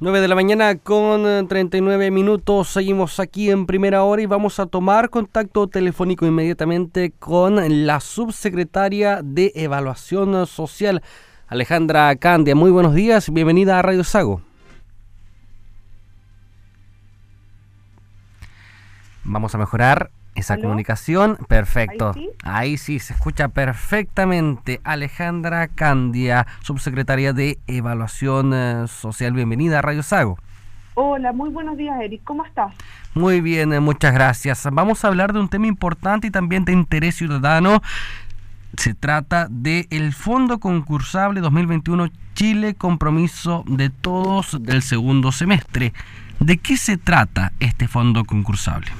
9 de la mañana con 39 minutos. Seguimos aquí en primera hora y vamos a tomar contacto telefónico inmediatamente con la subsecretaria de Evaluación Social, Alejandra Candia. Muy buenos días, bienvenida a Radio Sago. Vamos a mejorar esa comunicación. Perfecto. ¿Ahí sí? se escucha perfectamente. Alejandra Candia, subsecretaria de Evaluación eh, Social. Bienvenida a Radio Sago. Hola, muy buenos días, Eric. ¿Cómo estás? Muy bien, eh, muchas gracias. Vamos a hablar de un tema importante y también de interés ciudadano. Se trata del el Fondo Concursable 2021 Chile Compromiso de Todos del segundo semestre. ¿De qué se trata este fondo concursable?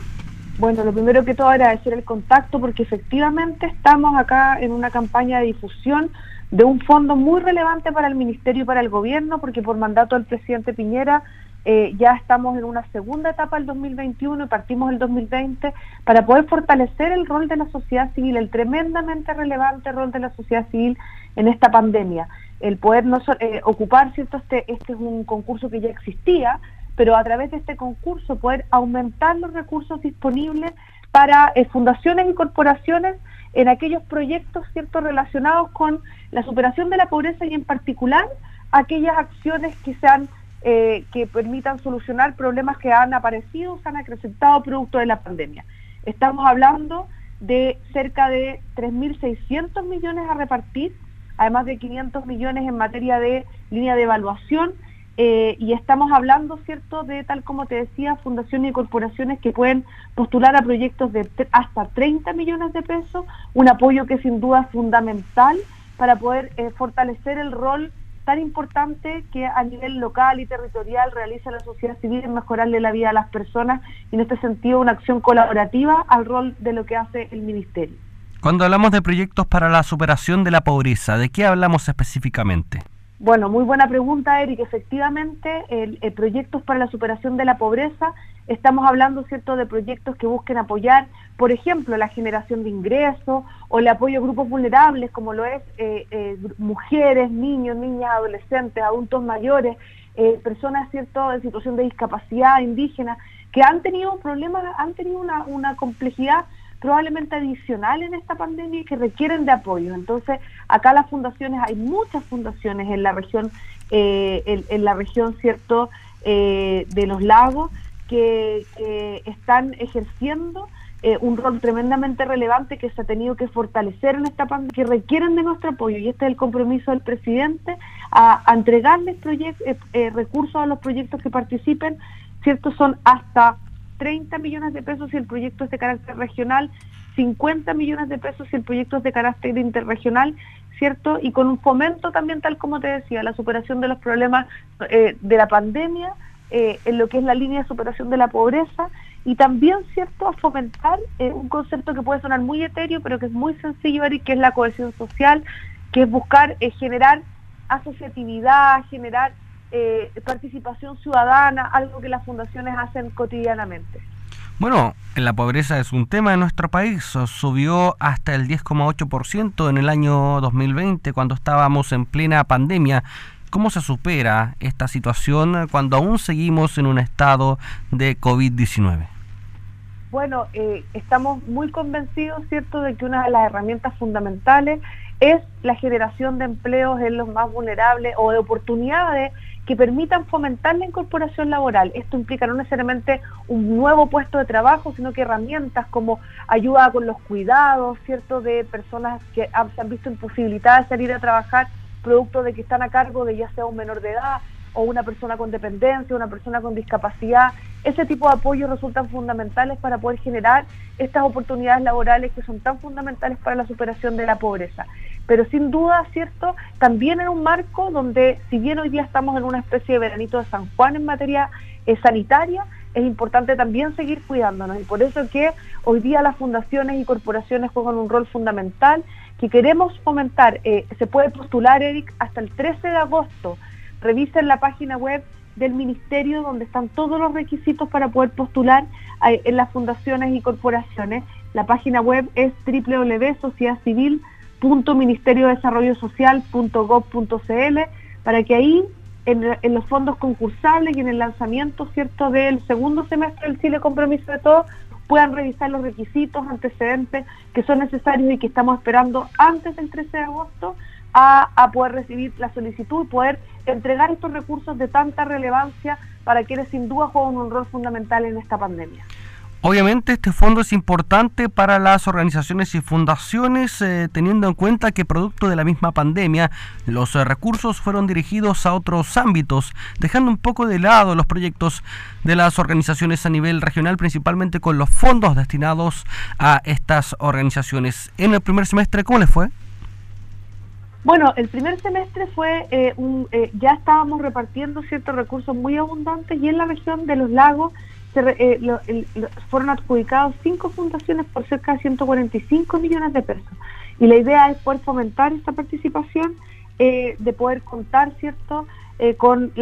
Bueno, lo primero que todo agradecer el contacto porque efectivamente estamos acá en una campaña de difusión de un fondo muy relevante para el Ministerio y para el Gobierno porque por mandato del presidente Piñera eh, ya estamos en una segunda etapa del 2021 y partimos el 2020 para poder fortalecer el rol de la sociedad civil, el tremendamente relevante rol de la sociedad civil en esta pandemia. El poder eh, ocupar, ¿cierto? Este, este es un concurso que ya existía, pero a través de este concurso poder aumentar los recursos disponibles para eh, fundaciones y corporaciones en aquellos proyectos ciertos relacionados con la superación de la pobreza y en particular aquellas acciones que eh, que permitan solucionar problemas que han aparecido, se han acrecentado producto de la pandemia. Estamos hablando de cerca de 3.600 millones a repartir, además de 500 millones en materia de línea de evaluación eh, y estamos hablando, ¿cierto?, de tal como te decía, fundaciones y corporaciones que pueden postular a proyectos de hasta 30 millones de pesos, un apoyo que sin duda es fundamental para poder eh, fortalecer el rol tan importante que a nivel local y territorial realiza la sociedad civil en mejorarle la vida a las personas y en este sentido una acción colaborativa al rol de lo que hace el Ministerio. Cuando hablamos de proyectos para la superación de la pobreza, ¿de qué hablamos específicamente? Bueno, muy buena pregunta, Eric. Efectivamente, el, proyectos para la superación de la pobreza, estamos hablando, ¿cierto?, de proyectos que busquen apoyar, por ejemplo, la generación de ingresos o el apoyo a grupos vulnerables, como lo es eh, eh, mujeres, niños, niñas, adolescentes, adultos mayores, eh, personas, ¿cierto?, en situación de discapacidad, indígenas, que han tenido problemas, han tenido una, una complejidad probablemente adicional en esta pandemia y que requieren de apoyo. Entonces, acá las fundaciones, hay muchas fundaciones en la región, eh, en, la región, ¿cierto?, eh, de los lagos que, están ejerciendo eh, un rol tremendamente relevante que se ha tenido que fortalecer en esta pandemia, que requieren de nuestro apoyo, y este es el compromiso del presidente, a, a entregarles recursos a los proyectos que participen, ¿cierto? Son hasta 30 millones de pesos si el proyecto es de carácter regional, 50 millones de pesos si el proyecto es de carácter interregional, ¿cierto? Y con un fomento también, tal como te decía, la superación de los problemas eh, de la pandemia, eh, en lo que es la línea de superación de la pobreza, y también, ¿cierto?, a fomentar eh, un concepto que puede sonar muy etéreo, pero que es muy sencillo, y que es la cohesión social, que es buscar generar asociatividad, generar eh, participación ciudadana, algo que las fundaciones hacen cotidianamente. Bueno, la pobreza es un tema en nuestro país. Subió hasta el 10,8% en el año 2020, cuando estábamos en plena pandemia. ¿Cómo se supera esta situación cuando aún seguimos en un estado de COVID-19? Bueno, eh, estamos muy convencidos, ¿cierto?, de que una de las herramientas fundamentales es la generación de empleos en los más vulnerables o de oportunidades que permitan fomentar la incorporación laboral. Esto implica no necesariamente un nuevo puesto de trabajo, sino que herramientas como ayuda con los cuidados, ¿cierto?, de personas que se han visto imposibilitadas de salir a trabajar producto de que están a cargo de ya sea un menor de edad o una persona con dependencia, una persona con discapacidad. Ese tipo de apoyos resultan fundamentales para poder generar estas oportunidades laborales que son tan fundamentales para la superación de la pobreza pero sin duda, ¿cierto? También en un marco donde, si bien hoy día estamos en una especie de veranito de San Juan en materia eh, sanitaria, es importante también seguir cuidándonos y por eso que hoy día las fundaciones y corporaciones juegan un rol fundamental que queremos fomentar. Eh, se puede postular, Eric, hasta el 13 de agosto. Revisen la página web del ministerio donde están todos los requisitos para poder postular eh, en las fundaciones y corporaciones. La página web es www.sociedadcivil.com Ministerio de Desarrollo Social.gov.cl para que ahí en, los fondos concursables y en el lanzamiento, ¿cierto?, del segundo semestre del Chile Compromiso de Todos, puedan revisar los requisitos, antecedentes que son necesarios y que estamos esperando antes del 13 de agosto a, a poder recibir la solicitud y poder entregar estos recursos de tanta relevancia para quienes sin duda juegan un rol fundamental en esta pandemia. Obviamente este fondo es importante para las organizaciones y fundaciones, eh, teniendo en cuenta que producto de la misma pandemia, los eh, recursos fueron dirigidos a otros ámbitos, dejando un poco de lado los proyectos de las organizaciones a nivel regional, principalmente con los fondos destinados a estas organizaciones. En el primer semestre, ¿cómo les fue? Bueno, el primer semestre fue, eh, un, ya estábamos repartiendo ciertos recursos muy abundantes y en la región de los lagos eh, fueron adjudicados cinco fundaciones por cerca de 145 millones de pesos. Y la idea es poder fomentar esta participación, eh, de poder contar, ¿cierto?, eh, con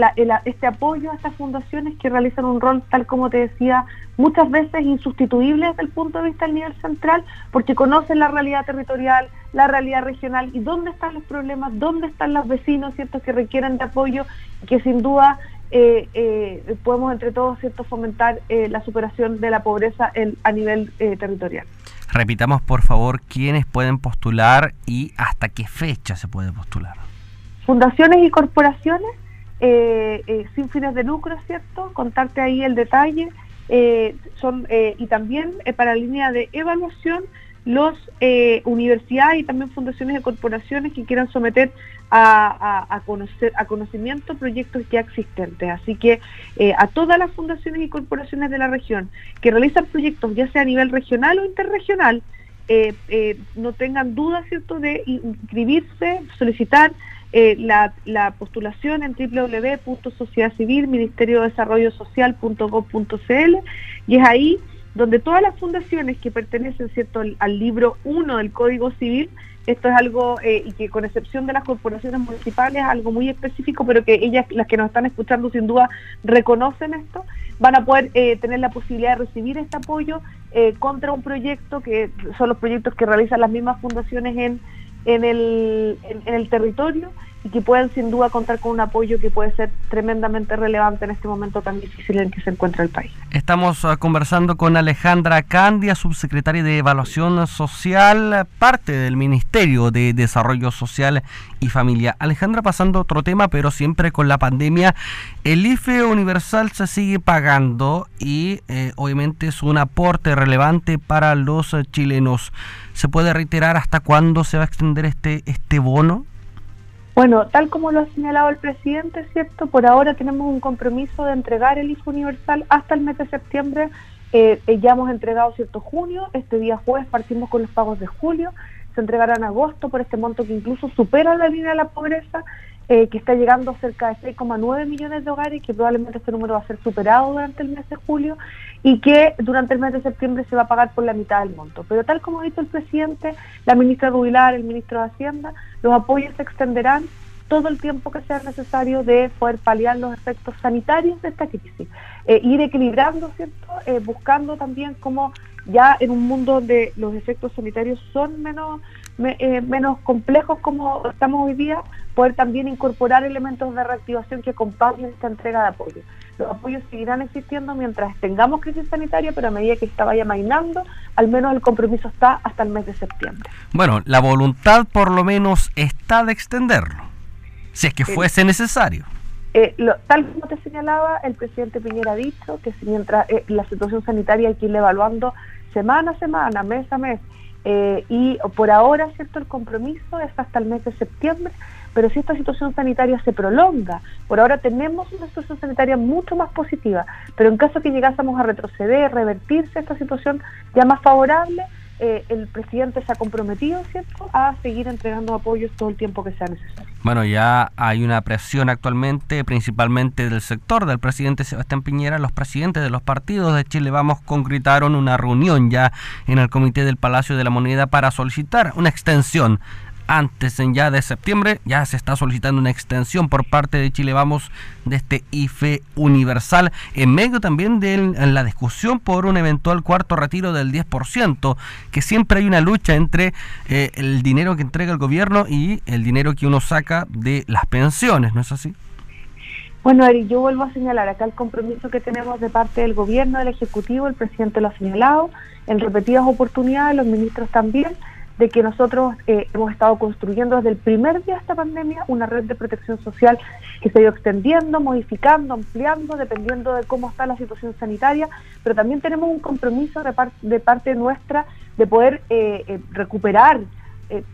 este apoyo a estas fundaciones que realizan un rol, tal como te decía, muchas veces insustituible desde el punto de vista del nivel central, porque conocen la realidad territorial, la realidad regional y dónde están los problemas, dónde están los vecinos, ¿cierto?, que requieren de apoyo y que sin duda eh, eh, podemos entre todos cierto fomentar eh, la superación de la pobreza a nivel territorial. Repitamos por favor quiénes pueden postular y hasta qué fecha se puede postular. Fundaciones y corporaciones sin fines de lucro, ¿cierto? Contarte ahí el detalle. son y también para la línea de evaluación los universidades y también fundaciones y corporaciones que quieran someter a, conocer, a conocimiento proyectos ya existentes. Así que eh, a todas las fundaciones y corporaciones de la región que realizan proyectos, ya sea a nivel regional o interregional, eh, no tengan duda ¿cierto? de inscribirse, solicitar la, la, postulación en www.sociedadcivil, Ministerio de Desarrollo Social.gov.cl y es ahí donde todas las fundaciones que pertenecen cierto al, libro 1 del Código Civil, esto es algo, eh, y que con excepción de las corporaciones municipales, es algo muy específico, pero que ellas, las que nos están escuchando sin duda, reconocen esto, van a poder eh, tener la posibilidad de recibir este apoyo eh, contra un proyecto que son los proyectos que realizan las mismas fundaciones en, en, el, en el territorio y que pueden sin duda contar con un apoyo que puede ser tremendamente relevante en este momento tan difícil en que se encuentra el país. Estamos ah, conversando con Alejandra Candia, subsecretaria de Evaluación Social, parte del Ministerio de Desarrollo Social y Familia. Alejandra, pasando a otro tema, pero siempre con la pandemia, el IFE universal se sigue pagando y eh, obviamente es un aporte relevante para los chilenos. ¿Se puede reiterar hasta cuándo se va a extender este, este bono? Bueno, tal como lo ha señalado el presidente, ¿cierto? Por ahora tenemos un compromiso de entregar el IFE universal hasta el mes de septiembre. Eh, eh, ya hemos entregado, ¿cierto? Junio, este día jueves partimos con los pagos de julio, se entregarán en agosto por este monto que incluso supera la línea de la pobreza, eh, que está llegando a cerca de 6,9 millones de hogares que probablemente este número va a ser superado durante el mes de julio y que durante el mes de septiembre se va a pagar por la mitad del monto. Pero tal como ha dicho el presidente, la ministra Rubilar, el ministro de Hacienda, los apoyos se extenderán todo el tiempo que sea necesario de poder paliar los efectos sanitarios de esta crisis. Eh, ir equilibrando, ¿cierto? Eh, buscando también cómo ya en un mundo donde los efectos sanitarios son menos, eh, menos complejos como estamos hoy día, poder también incorporar elementos de reactivación que acompañen esta entrega de apoyo. Los apoyos seguirán existiendo mientras tengamos crisis sanitaria, pero a medida que esta vaya mainando, al menos el compromiso está hasta el mes de septiembre. Bueno, la voluntad por lo menos está de extenderlo, si es que fuese necesario. Eh, tal como te señalaba, el presidente Piñera ha dicho que mientras eh, la situación sanitaria hay que ir evaluando semana a semana, mes a mes, eh, y por ahora, ¿cierto? El compromiso es hasta el mes de septiembre, pero si esta situación sanitaria se prolonga, por ahora tenemos una situación sanitaria mucho más positiva, pero en caso que llegásemos a retroceder, revertirse esta situación ya más favorable, eh, el presidente se ha comprometido, ¿cierto?, a seguir entregando apoyos todo el tiempo que sea necesario. Bueno, ya hay una presión actualmente, principalmente del sector del presidente Sebastián Piñera. Los presidentes de los partidos de Chile Vamos concretaron una reunión ya en el Comité del Palacio de la Moneda para solicitar una extensión antes en ya de septiembre ya se está solicitando una extensión por parte de Chile Vamos de este IFE universal en medio también de la discusión por un eventual cuarto retiro del 10%, que siempre hay una lucha entre eh, el dinero que entrega el gobierno y el dinero que uno saca de las pensiones, ¿no es así? Bueno, Eric, yo vuelvo a señalar acá el compromiso que tenemos de parte del gobierno, del Ejecutivo, el presidente lo ha señalado, en repetidas oportunidades, los ministros también, de que nosotros eh, hemos estado construyendo desde el primer día de esta pandemia una red de protección social que se ha ido extendiendo, modificando, ampliando, dependiendo de cómo está la situación sanitaria, pero también tenemos un compromiso de, de parte nuestra de poder eh, eh, recuperar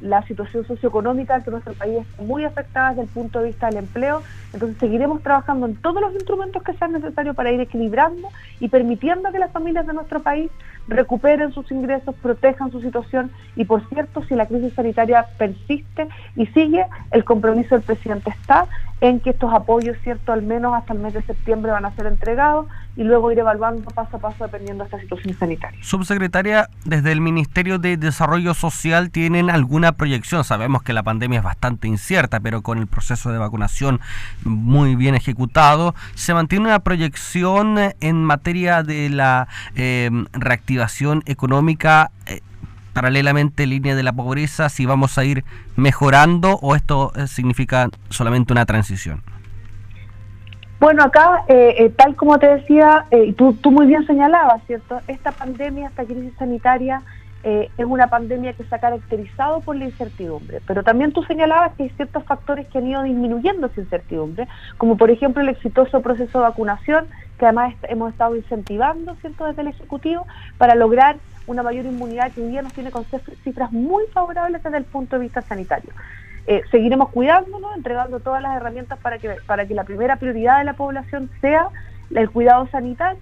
la situación socioeconómica que nuestro país está muy afectada desde el punto de vista del empleo. Entonces seguiremos trabajando en todos los instrumentos que sean necesarios para ir equilibrando y permitiendo que las familias de nuestro país recuperen sus ingresos, protejan su situación y por cierto, si la crisis sanitaria persiste y sigue, el compromiso del presidente está en que estos apoyos, cierto, al menos hasta el mes de septiembre van a ser entregados y luego ir evaluando paso a paso dependiendo de esta situación sanitaria. Subsecretaria, desde el Ministerio de Desarrollo Social tienen alguna proyección. Sabemos que la pandemia es bastante incierta, pero con el proceso de vacunación muy bien ejecutado, ¿se mantiene una proyección en materia de la eh, reactivación económica? Eh, paralelamente línea de la pobreza, si vamos a ir mejorando o esto eh, significa solamente una transición? Bueno, acá, eh, eh, tal como te decía, y tú, tú muy bien señalabas, ¿cierto? Esta pandemia, esta crisis sanitaria, es una pandemia que se ha caracterizado por la incertidumbre, pero también tú señalabas que hay ciertos factores que han ido disminuyendo esa incertidumbre, como por ejemplo el exitoso proceso de vacunación, que además hemos estado incentivando, ¿cierto?, desde el Ejecutivo, para lograr una mayor inmunidad que hoy día nos tiene con cifras muy favorables desde el punto de vista sanitario. Eh, seguiremos cuidándonos, entregando todas las herramientas para que, para que la primera prioridad de la población sea el cuidado sanitario,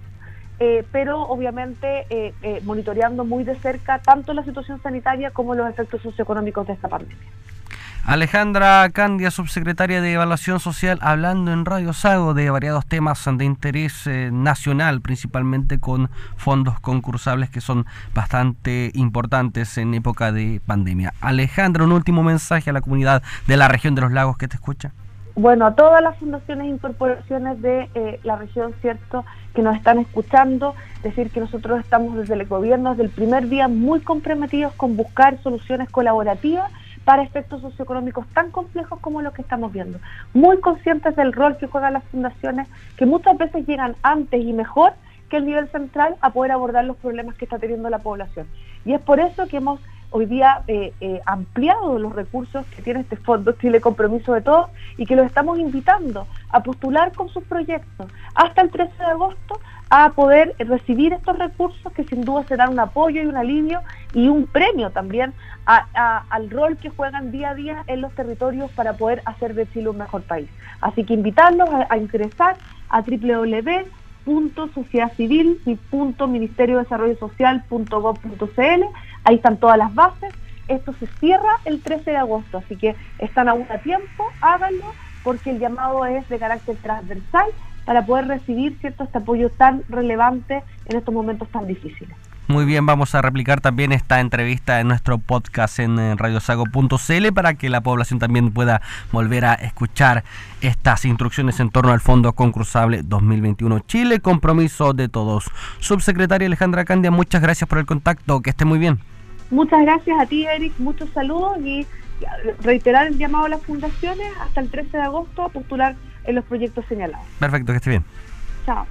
eh, pero obviamente eh, monitoreando muy de cerca tanto la situación sanitaria como los efectos socioeconómicos de esta pandemia. Alejandra Candia, subsecretaria de Evaluación Social, hablando en Radio Sago de variados temas de interés eh, nacional, principalmente con fondos concursables que son bastante importantes en época de pandemia. Alejandra, un último mensaje a la comunidad de la región de los lagos que te escucha. Bueno, a todas las fundaciones e incorporaciones de eh, la región, ¿cierto?, que nos están escuchando, decir que nosotros estamos desde el gobierno, desde el primer día, muy comprometidos con buscar soluciones colaborativas para efectos socioeconómicos tan complejos como los que estamos viendo. Muy conscientes del rol que juegan las fundaciones, que muchas veces llegan antes y mejor que el nivel central a poder abordar los problemas que está teniendo la población. Y es por eso que hemos hoy día eh, eh, ampliado los recursos que tiene este fondo Chile Compromiso de Todos y que los estamos invitando a postular con sus proyectos hasta el 13 de agosto a poder recibir estos recursos que sin duda serán un apoyo y un alivio y un premio también al rol que juegan día a día en los territorios para poder hacer de Chile un mejor país. Así que invitarlos a, a ingresar a www.sociedadcivil y Ministerio de Desarrollo Social.gov.cl. Ahí están todas las bases. Esto se cierra el 13 de agosto, así que están aún a tiempo, háganlo, porque el llamado es de carácter transversal para poder recibir cierto este apoyo tan relevante en estos momentos tan difíciles. Muy bien, vamos a replicar también esta entrevista en nuestro podcast en radiosago.cl para que la población también pueda volver a escuchar estas instrucciones en torno al Fondo Concursable 2021 Chile, compromiso de todos. Subsecretaria Alejandra Candia, muchas gracias por el contacto, que esté muy bien. Muchas gracias a ti, Eric, muchos saludos y reiterar el llamado a las fundaciones hasta el 13 de agosto a postular en los proyectos señalados. Perfecto, que esté bien. Chao.